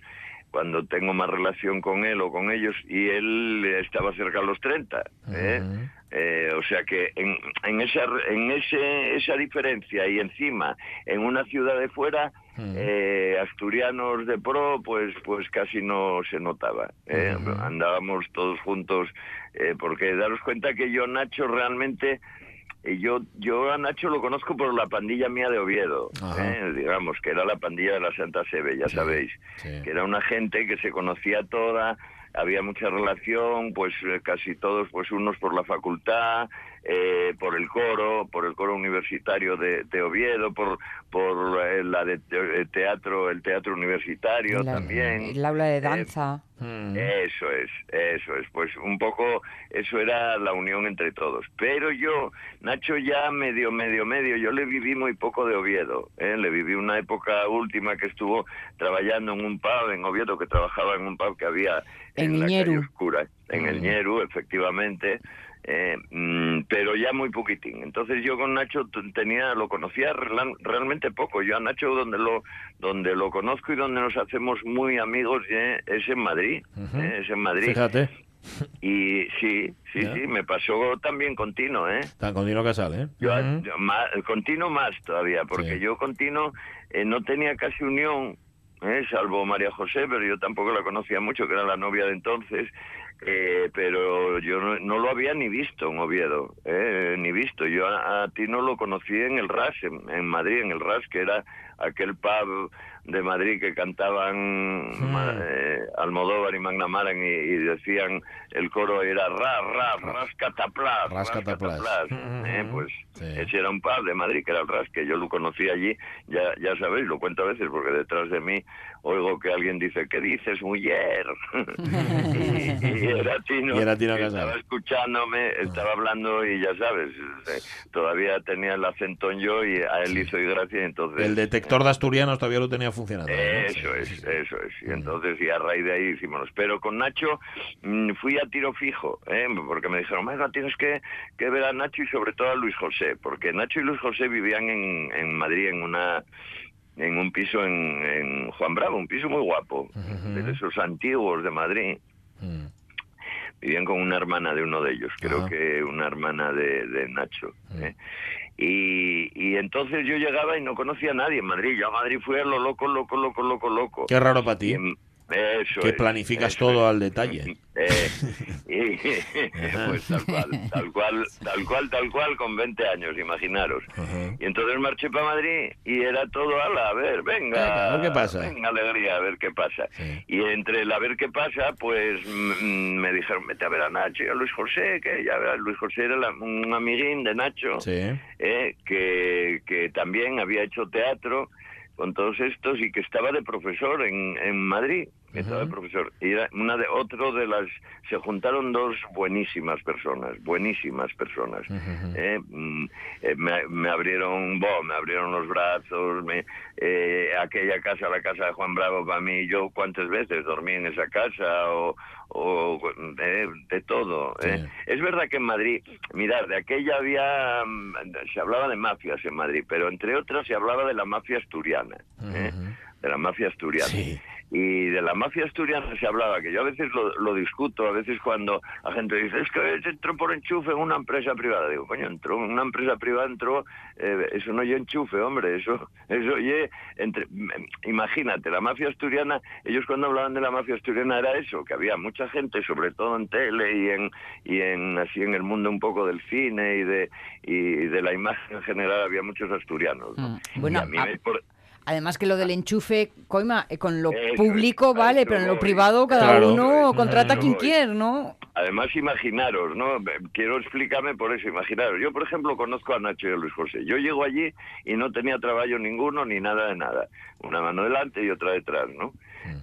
cuando tengo más relación con él o con ellos y él estaba cerca a los 30 ¿eh? Eh, o sea que en, en esa en ese esa diferencia y encima en una ciudad de fuera eh, asturianos de pro pues pues casi no se notaba ¿eh? Ujú. andábamos todos juntos eh, porque daros cuenta que yo Nacho realmente yo yo a Nacho lo conozco por la pandilla mía de Oviedo. ¿eh? digamos que era la pandilla de la Santa Sebe ya Sí, sabéis sí. que era una gente que se conocía toda, había mucha relación, pues eh, casi todos, pues unos por la facultad, eh, por el coro, por el coro universitario de, de Oviedo, por por eh, la de te- teatro, el teatro universitario La- también. El aula de danza. Mm. Eso es, eso es. Pues un poco eso era la unión entre todos. Pero yo, Nacho ya medio, medio, medio, yo le viví muy poco de Oviedo. ¿eh? Le viví una época última que estuvo trabajando en un pub en Oviedo, que trabajaba en un pub que había En la Ñeru. calle Oscura, en el Mm. Ñeru, efectivamente. Eh, mm, pero ya muy poquitín. Entonces yo con Nacho tenía, lo conocía real- realmente poco. Yo a Nacho donde lo, donde lo conozco y donde nos hacemos muy amigos eh, es en Madrid. Eh, es en Madrid. Fíjate, Y sí, sí, sí, me pasó también continuo, ¿eh? tan continuo que sale, ¿eh? Yo, yo ma- continuo más todavía, porque Sí. yo continuo eh, no tenía casi unión, ¿eh? salvo María José, pero yo tampoco la conocía mucho, que era la novia de entonces, eh, pero yo no, no lo había ni visto en Oviedo, ¿eh? ni visto. Yo a, a ti no lo conocí en el RAS, en, en Madrid, en el RAS, que era aquel pub de Madrid que cantaban eh, Almodóvar y Magnamaran y, y decían, el coro era ra, ra, rascataplas, Rascataplas. rascataplas, eh, pues ese era un pub de Madrid, que era el Ras, que yo lo conocí allí, ya, ya sabéis, lo cuento a veces, porque detrás de mí oigo que alguien dice, ¿qué dices, mujer? y, y era Tino, Y era Tino que Casal. estaba escuchándome, estaba hablando y ya sabes, eh, todavía tenía el acento en yo y a él hizo y gracia, y entonces... El detector de asturianos todavía lo tenía funcionando. ¿no? Eso es, eso es. Y entonces, y a raíz de ahí hicimos. Pero con Nacho mm, fui a tiro fijo, ¿eh? porque me dijeron, venga, tienes que, que ver a Nacho y sobre todo a Luis José, porque Nacho y Luis José vivían en, en Madrid en una en un piso en, en Juan Bravo, un piso muy guapo, de esos antiguos de Madrid. Vivían con una hermana de uno de ellos, creo que una hermana de, de Nacho. ¿eh? Y, y entonces yo llegaba y no conocía a nadie en Madrid. Yo a Madrid fui a lo loco, loco, loco, loco, loco. Qué raro para ti. Eso que es, planificas eso todo al detalle. eh, y, pues tal cual, tal cual, tal cual, tal cual, con 20 años, imaginaros. Y entonces marché para Madrid y era todo, ala, a ver, venga, Venga, qué pasa. venga, alegría, a ver qué pasa. Y entre el a ver qué pasa, pues mm, me dijeron, vete a ver a Nacho y a Luis José, que ya verás, Luis José era la- un amiguín de Nacho, Sí. eh, que, que también había hecho teatro con todos estos y que estaba de profesor en, en Madrid, que estaba de profesor. Y era una de otro de las se juntaron dos buenísimas personas, buenísimas personas. eh, mm, eh, me, me abrieron, bo, me abrieron los brazos, me, eh, aquella casa, la casa de Juan Bravo para mí, yo cuántas veces dormí en esa casa o, o eh, de todo. eh. Es verdad que en Madrid, mirad, de aquella había, mm, se hablaba de mafias en Madrid, pero entre otras se hablaba de la mafia asturiana, ¿eh? de la mafia asturiana. Y de la mafia asturiana se hablaba, que yo a veces lo, lo discuto, a veces cuando la gente dice, es que entró por enchufe en una empresa privada. Digo, coño, entró en una empresa privada, entró, eh, eso no yo enchufe, hombre, eso, eso oye, entre, imagínate, la mafia asturiana, ellos cuando hablaban de la mafia asturiana era eso, que había mucha gente, sobre todo en tele y en, y en así en el mundo un poco del cine y de, y de la imagen en general, había muchos asturianos. ¿no? Mm. Bueno, Y a mí a- me- por- Además que lo del enchufe, coima, eh, con lo Eso público vale, eso pero en lo voy. privado cada Claro, uno eso contrata a quien voy. quiere, ¿no? Además, imaginaros, ¿no? Quiero explicarme por eso, imaginaros. Yo, por ejemplo, conozco a Nacho y a Luis José. Yo llego allí y no tenía trabajo ninguno ni nada de nada. Una mano delante y otra detrás, ¿no?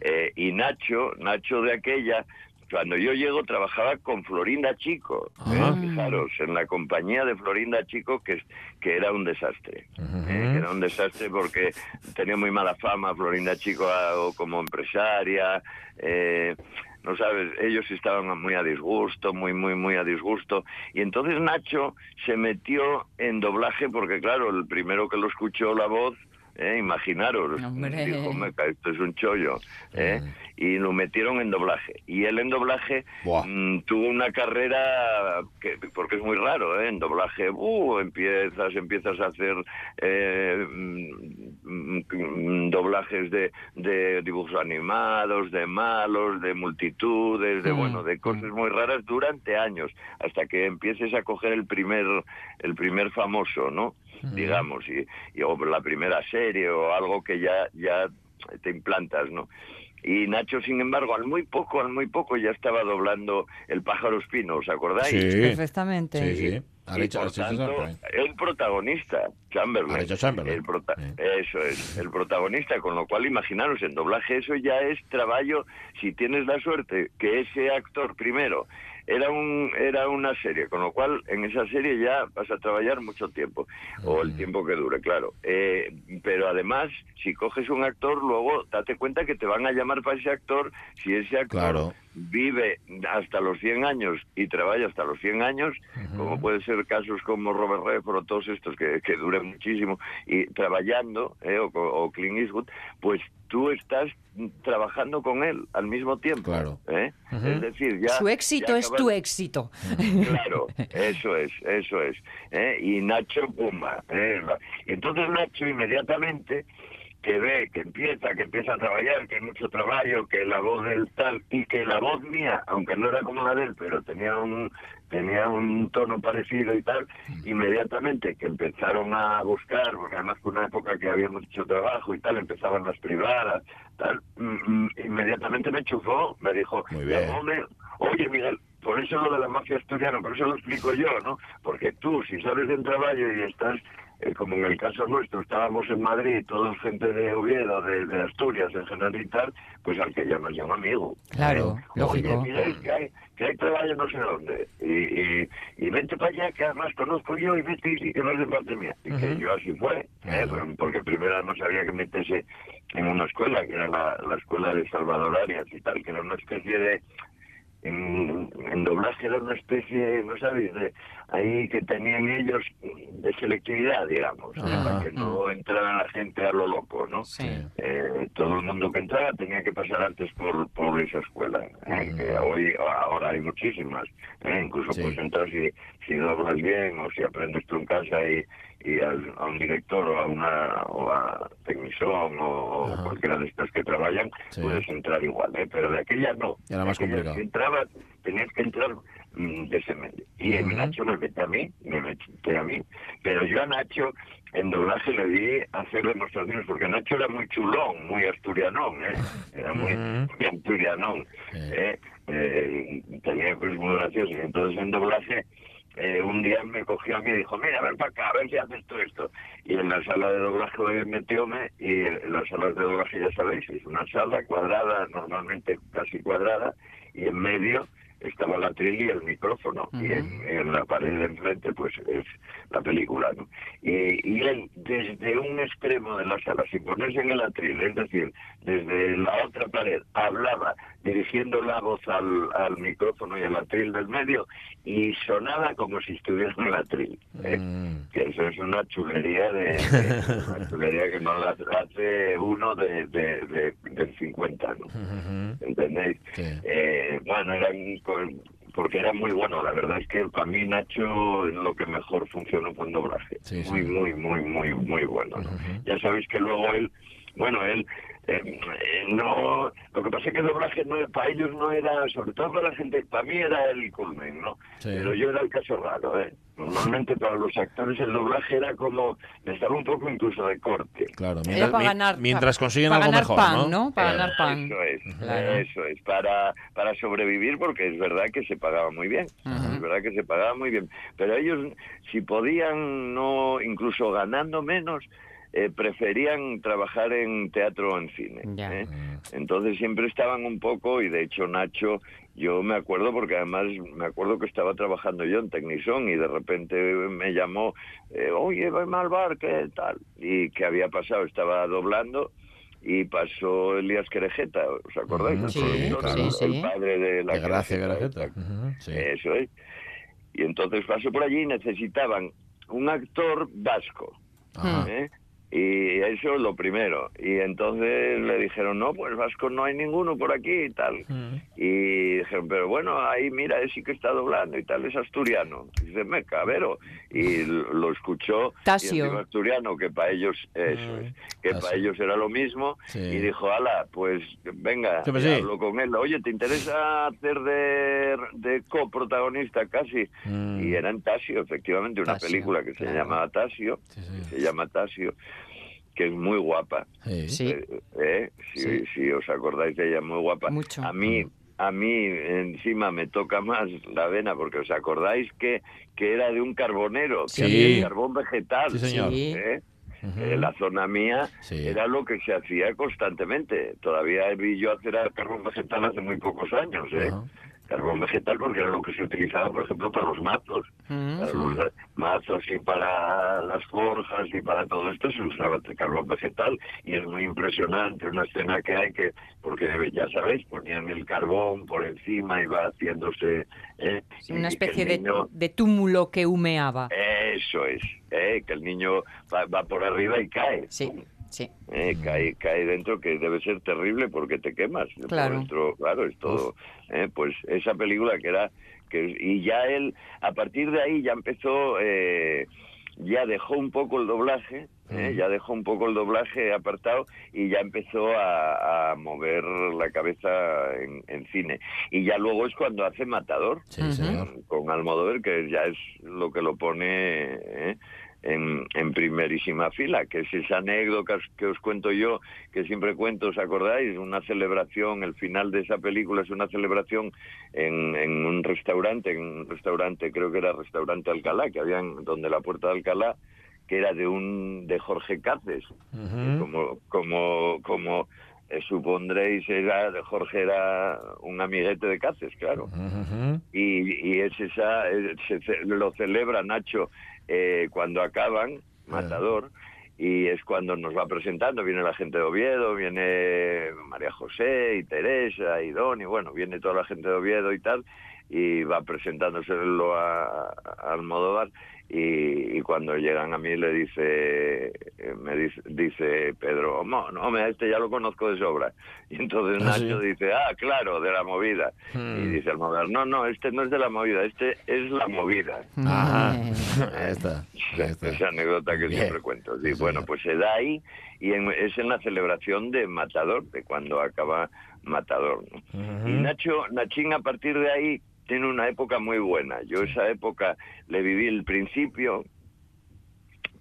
Eh, y Nacho, Nacho de aquella, cuando yo llego trabajaba con Florinda Chico. ¿eh? Fijaros, en la compañía de Florinda Chico, que, que era un desastre. ¿eh? Era un desastre porque tenía muy mala fama Florinda Chico ah, como empresaria. eh, no sabes, ellos estaban muy a disgusto, muy, muy, muy a disgusto. Y entonces Nacho se metió en doblaje porque, claro, el primero que lo escuchó la voz, eh, imaginaros, Hombre. dijo, "Meca, esto es un chollo. ¿eh? Y lo metieron en doblaje. Y él en doblaje mm, tuvo una carrera, que, porque es muy raro, ¿eh? en doblaje, uh, empiezas, empiezas a hacer eh, mm, mm, doblajes de, de dibujos animados, de malos, de multitudes, de Mm, bueno, de cosas muy raras durante años, hasta que empieces a coger el primer, el primer famoso, ¿no? Digamos, y, y o la primera serie o algo que ya, ya te implantas, ¿no? Y Nacho, sin embargo, al muy poco, al muy poco ya estaba doblando El pájaro espino, ¿os acordáis? Sí. Perfectamente. Sí, sí. Ha Y hecho- por tanto, el protagonista, Chamberlain. Ha hecho Chamberlain. El prota- Eso es, el protagonista, con lo cual imaginaros, en doblaje eso ya es trabajo, si tienes la suerte que ese actor primero era un era una serie, con lo cual en esa serie ya vas a trabajar mucho tiempo, o el tiempo que dure, claro. Eh, pero además, si coges un actor, luego date cuenta que te van a llamar para ese actor, si ese actor Claro. Vive hasta los 100 años y trabaja hasta los 100 años, como puede ser casos como Robert Redford o todos estos que, que duren muchísimo, y trabajando, eh, o, o Clint Eastwood, pues tú estás trabajando con él al mismo tiempo. Claro. ¿eh? Es decir, ya... Su éxito ya es tu éxito. Claro, eso es, eso es. ¿eh? Y Nacho, pumba. ¿eh? Entonces Nacho inmediatamente que ve, que empieza, que empieza a trabajar, que hay mucho trabajo, que la voz del tal, y que la voz mía, aunque no era como la de él, pero tenía un tenía un tono parecido y tal, inmediatamente que empezaron a buscar, porque además fue una época que había mucho trabajo y tal, empezaban las privadas, tal, mm, mm, inmediatamente me chufó, me dijo, Muy bien. "Hombre, oye Miguel, por eso lo de la mafia asturiana, por eso lo explico yo, ¿no? Porque tú, si sales de un trabajo y estás, eh, como en el caso nuestro, estábamos en Madrid, todos gente de Oviedo, de, de Asturias en general y tal, pues al que llamas llama amigo. Claro, Oye, lógico. Miguel, que hay, que hay trabajo no sé dónde. Y, y, y vente para allá, que además conozco yo, y vete y que no es de parte mía. Y que yo así fue, ¿eh? porque primero no sabía que meterse en una escuela, que era la, la escuela de Salvador Arias y tal, que era una especie de en, en doblaje era una especie, no sabéis, de ahí que tenían ellos de selectividad, digamos, ¿eh? Para que no entrara la gente a lo loco, ¿no? Eh, todo el mundo que entraba tenía que pasar antes por, por esa escuela, ¿eh? que hoy ahora hay muchísimas, ¿eh? incluso Sí. puedes entrar si, si doblas bien o si aprendes tú en casa y, y al- a un director o a una o a Tecnison o, o cualquiera de estas que trabajan, Sí. puedes entrar igual, ¿eh? pero de aquella no. Era más complicado. Si entrabas, tenías que entrar mm, de ese medio. Y Ujú. Nacho me mete a mí, me mete a mí, pero yo a Nacho en doblaje le di a hacer demostraciones, porque Nacho era muy chulón, muy asturianón, ¿eh? era muy, muy asturianón, ¿eh? Eh, tenía cosas muy graciosas. Entonces en doblaje eh, un día me cogió a mí y dijo, mira, ven para acá, a ver si haces tú esto. Y en la sala de doblaje metióme, y en las salas de doblaje, ya sabéis, es una sala cuadrada, normalmente casi cuadrada, y en medio estaba la atril y el micrófono, y en, en la pared de enfrente, pues es la película, ¿no? Y, y él, desde un extremo de la sala, sin ponerse en el atril, es decir, desde la otra pared, hablaba dirigiendo la voz al, al micrófono y al atril del medio, y sonaba como si estuviera en el atril. ¿eh? Mm. Que eso es una chulería de, de- una chulería que no la hace uno de, de, de, del 50, ¿no? ¿entendéis? Sí. Eh, bueno, era porque era muy bueno, la verdad es que para mí Nacho lo que mejor funcionó fue en doblaje. Sí, sí. muy, muy, muy, muy, muy bueno. ¿no? Ya sabéis que luego él, bueno, él eh, no, lo que pasa es que el doblaje no, para ellos no era, sobre todo para la gente, para mí era el culmen, ¿no? Sí. Pero yo era el caso raro, ¿eh? Normalmente para los actores el doblaje era como, estaba un poco incluso de corte. Claro, Era mientras, para ganar, mientras consiguen para algo ganar mejor, pan, ¿no? ¿no? Para Eh, ganar pan. Eso es, Claro. eso es, para, para sobrevivir porque es verdad que se pagaba muy bien, es verdad que se pagaba muy bien, pero ellos si podían, no incluso ganando menos, eh, preferían trabajar en teatro o en cine. Ya. ¿eh? Entonces siempre estaban un poco, y de hecho Nacho, yo me acuerdo porque además me acuerdo que estaba trabajando yo en Tecnison y de repente me llamó, eh, oye, ven al bar, ¿qué tal? Y qué había pasado, estaba doblando y pasó Elías Querejeta, ¿os acordáis? Mm, El sí, el- sí. el padre de la De gracia, Querejeta, sí. Eso es. Y entonces pasó por allí y necesitaban un actor vasco. Ajá. ¿eh? Y eso lo primero. Y entonces le dijeron, no, pues vasco no hay ninguno por aquí y tal. Y dijeron, pero bueno, ahí mira, ese sí que está doblando y tal, es asturiano. Y dice, me cabero. Y lo escuchó. Tasio. Y asturiano, que para ellos, eso es, que Tasio. para ellos era lo mismo. Sí. Y dijo, ala, pues venga, Sí, pues sí. hablo con él. Oye, ¿te interesa hacer de, de coprotagonista casi? Mm. Y era en Tasio, efectivamente, una Tasio, película que se claro. llama Tasio, Sí, sí. se llama Tasio, que es muy guapa. Sí. Sí. Eh, eh, si, Sí. si os acordáis de ella, muy guapa. Mucho. A mí, a mí encima me toca más la vena, porque os acordáis que, que era de un carbonero, que Sí. había carbón vegetal. Sí, señor. Sí. ¿eh? Eh, la zona mía Sí. era lo que se hacía constantemente. Todavía vi yo hacer carbón vegetal hace muy pocos años. ¿eh? Carbón vegetal porque era lo que se utilizaba, por ejemplo, para los mazos. Mm. Para los mazos y para las forjas y para todo esto se usaba el carbón vegetal y es muy impresionante una escena que hay que, porque ya sabéis, ponían el carbón por encima y va haciéndose... ¿eh? Sí, Una especie de, de túmulo que humeaba. Eso es, ¿eh? que el niño va, va por arriba y cae. Sí, sí. Eh, cae, cae dentro que debe ser terrible porque te quemas Claro. dentro, claro es todo eh, pues esa película que era que y ya él a partir de ahí ya empezó eh, ya dejó un poco el doblaje ¿eh? Mm. Ya dejó un poco el doblaje apartado y ya empezó a, a mover la cabeza en, en cine. Y ya luego es cuando hace Matador Sí, señor. con Almodóvar, que ya es lo que lo pone ¿eh? En, en primerísima fila, que es esa anécdota que os cuento yo, que siempre cuento, ¿os acordáis? Una celebración, el final de esa película es una celebración en, en un restaurante, en un restaurante, creo que era restaurante Alcalá, que había en- donde la puerta de Alcalá, que era de un de Jorge Cáceres, como como como eh, supondréis era Jorge era un amiguete de Cáceres, claro. Y, y es esa eh, se lo celebra Nacho eh, cuando acaban Matador y es cuando nos va presentando viene la gente de Oviedo viene María José y Teresa y Don y bueno viene toda la gente de Oviedo y tal y va presentándoselo a, a Almodóvar y, y cuando llegan a mí le dice eh, me dice, dice Pedro no, no a este ya lo conozco de sobra y entonces Ah, sí. Nacho dice ah claro de la movida Hmm. y dice Almodóvar no no este no es de la movida este es la movida Ajá. Ahí está. Ahí está. esa anécdota que Bien. siempre cuento. Sí, Sí, bueno, pues se da ahí y en- es en la celebración de Matador, de cuando acaba Matador. ¿no? Y Nacho, Nachín a partir de ahí tiene una época muy buena. Yo esa época le viví el principio,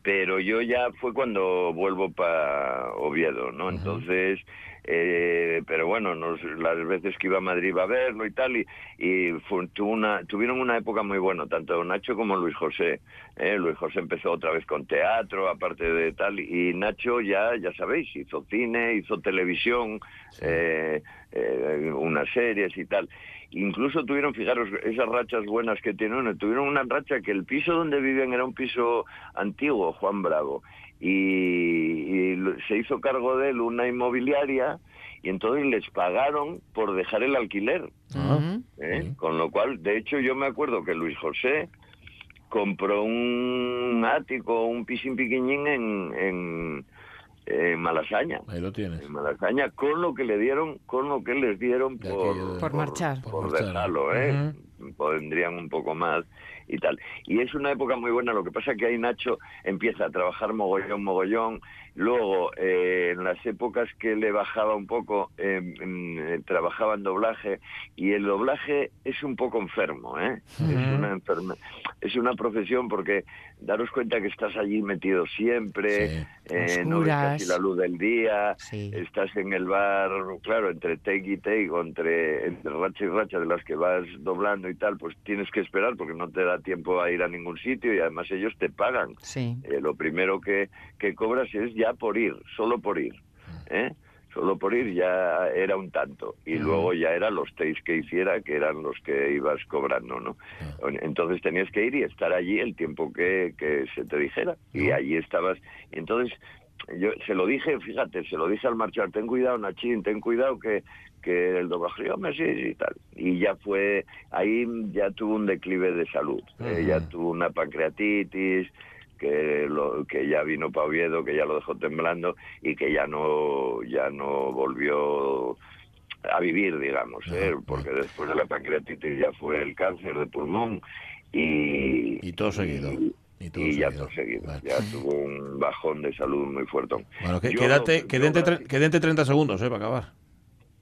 pero yo ya fue cuando vuelvo para Oviedo, ¿no? Entonces, eh, pero bueno, nos, las veces que iba a Madrid iba a verlo y tal, y, y fue- tuvo una, tuvieron una época muy buena, tanto Nacho como Luis José. ¿eh? Luis José empezó otra vez con teatro, aparte de tal, y Nacho ya, ya sabéis, hizo cine, hizo televisión, eh, eh, unas series y tal. Incluso tuvieron, fijaros, esas rachas buenas que tienen, tuvieron una racha que el piso donde vivían era un piso antiguo, Juan Bravo, y, se hizo cargo de él una inmobiliaria y entonces les pagaron por dejar el alquiler. Ah, ¿eh? Con lo cual, de hecho, yo me acuerdo que Luis José compró un ático, un pisín pequeñín en, en, en Malasaña. Ahí lo tienes. En Malasaña, con lo que le dieron, con lo que les dieron por, Por marchar. por Por marchar. dejarlo, ¿eh? Pondrían un poco más y tal. Y es una época muy buena, lo que pasa que ahí Nacho empieza a trabajar mogollón, mogollón. Luego, eh, en las épocas que le bajaba un poco, eh, mm, eh, trabajaba en doblaje y el doblaje es un poco enfermo, ¿eh? Es una enferme- es una profesión porque daros cuenta que estás allí metido siempre, Sí. eh, no ves casi la luz del día, Sí. estás en el bar, claro, entre take y take, o entre, entre racha y racha de las que vas doblando y tal, pues tienes que esperar porque no te da tiempo a ir a ningún sitio y además ellos te pagan. Sí. Eh, lo primero que, que cobras es ya por ir, solo por ir. ¿eh? Solo por ir ya era un tanto. Y luego ya eran los takes que hiciera, que eran los que ibas cobrando, ¿no? Entonces tenías que ir y estar allí el tiempo que, que se te dijera. Y allí estabas. Entonces, yo se lo dije, fíjate, se lo dije al marchar, ten cuidado, Nachín, ten cuidado que, que el doblaje, hombre, sí, y tal. Y ya fue, ahí ya tuvo un declive de salud. Eh, ya tuvo una pancreatitis, que lo que ya vino para Oviedo, que ya lo dejó temblando y que ya no ya no volvió a vivir, digamos, ¿eh? porque después de la pancreatitis ya fue el cáncer de pulmón y Y todo seguido. y, Y ya todo seguido, Vale. ya tuvo un bajón de salud muy fuerte. Bueno, que, quédate, lo- quédate, yo quédate 30 segundos, ¿eh? Para acabar.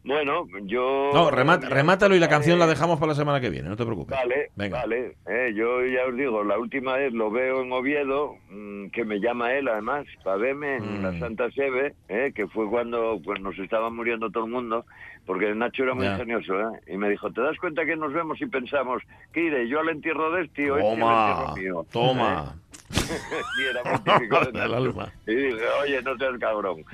Bueno, yo No, remátalo y la canción la eh, dejamos para la semana que viene, no te preocupes. Vale, Venga. vale. Eh, yo ya os digo, la última vez lo veo en Oviedo, mm, que me llama él además, para verme en Mm. la Santa Sebe, eh, que fue cuando pues, nos estaba muriendo todo el mundo, porque Nacho era muy Ya. ingenioso, ¿eh? y me dijo, ¿te das cuenta que nos vemos y pensamos, que iré yo al entierro de este o este al Toma, entierro mío? toma. y era muy típico de El Nacho. alma. Y dije, oye, no seas cabrón.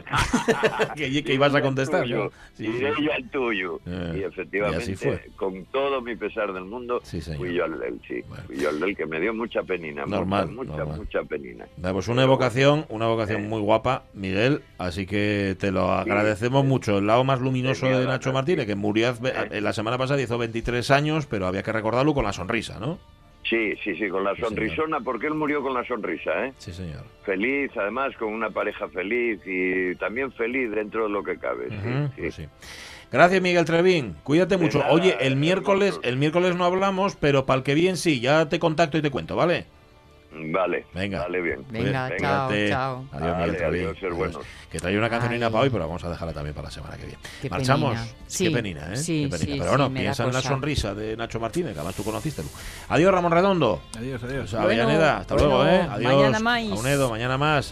que, que ibas a contestar yo. Sí, sí. Iré yo al tuyo. Eh, y efectivamente, y así fue. con todo mi pesar del mundo, Sí, fui yo al del, sí. Bueno. Fui yo al del que me dio mucha penina. Normal, Mucha, mucha, normal. mucha penina. Pues una evocación, una evocación muy guapa, Miguel, así que te lo agradecemos mucho. El lado más luminoso de Nacho Martínez, que murió Eh. eh, la semana pasada, hizo 23 años, pero había que recordarlo con la sonrisa, ¿no? Sí, sí, sí, con la Sí, señor. sonrisona, porque él murió con la sonrisa, ¿eh? Sí, señor. Feliz, además, con una pareja feliz y también feliz dentro de lo que cabe. sí, pues sí. Gracias, Miguel Trevín. Cuídate mucho. nada, Oye, el miércoles, el miércoles no hablamos, pero para el que bien sí, ya te contacto y te cuento, ¿vale? Vale, Venga. vale bien. Venga, Cuídate. chao, Cuídate. chao. Adiós, Trebín. adiós, ser buenos. Que trae una cancionina Ay. para hoy, pero vamos a dejarla también para la semana que viene. Qué Marchamos. penina. Qué Sí, penina, ¿eh? sí, Qué penina. sí, pero bueno, piensa en la sonrisa de Nacho Martínez, que además tú conociste. Adiós, Ramón Redondo. Adiós, adiós. Avellaneda, hasta bueno, luego, ¿eh? Adiós. mañana más. Aunedo, mañana más.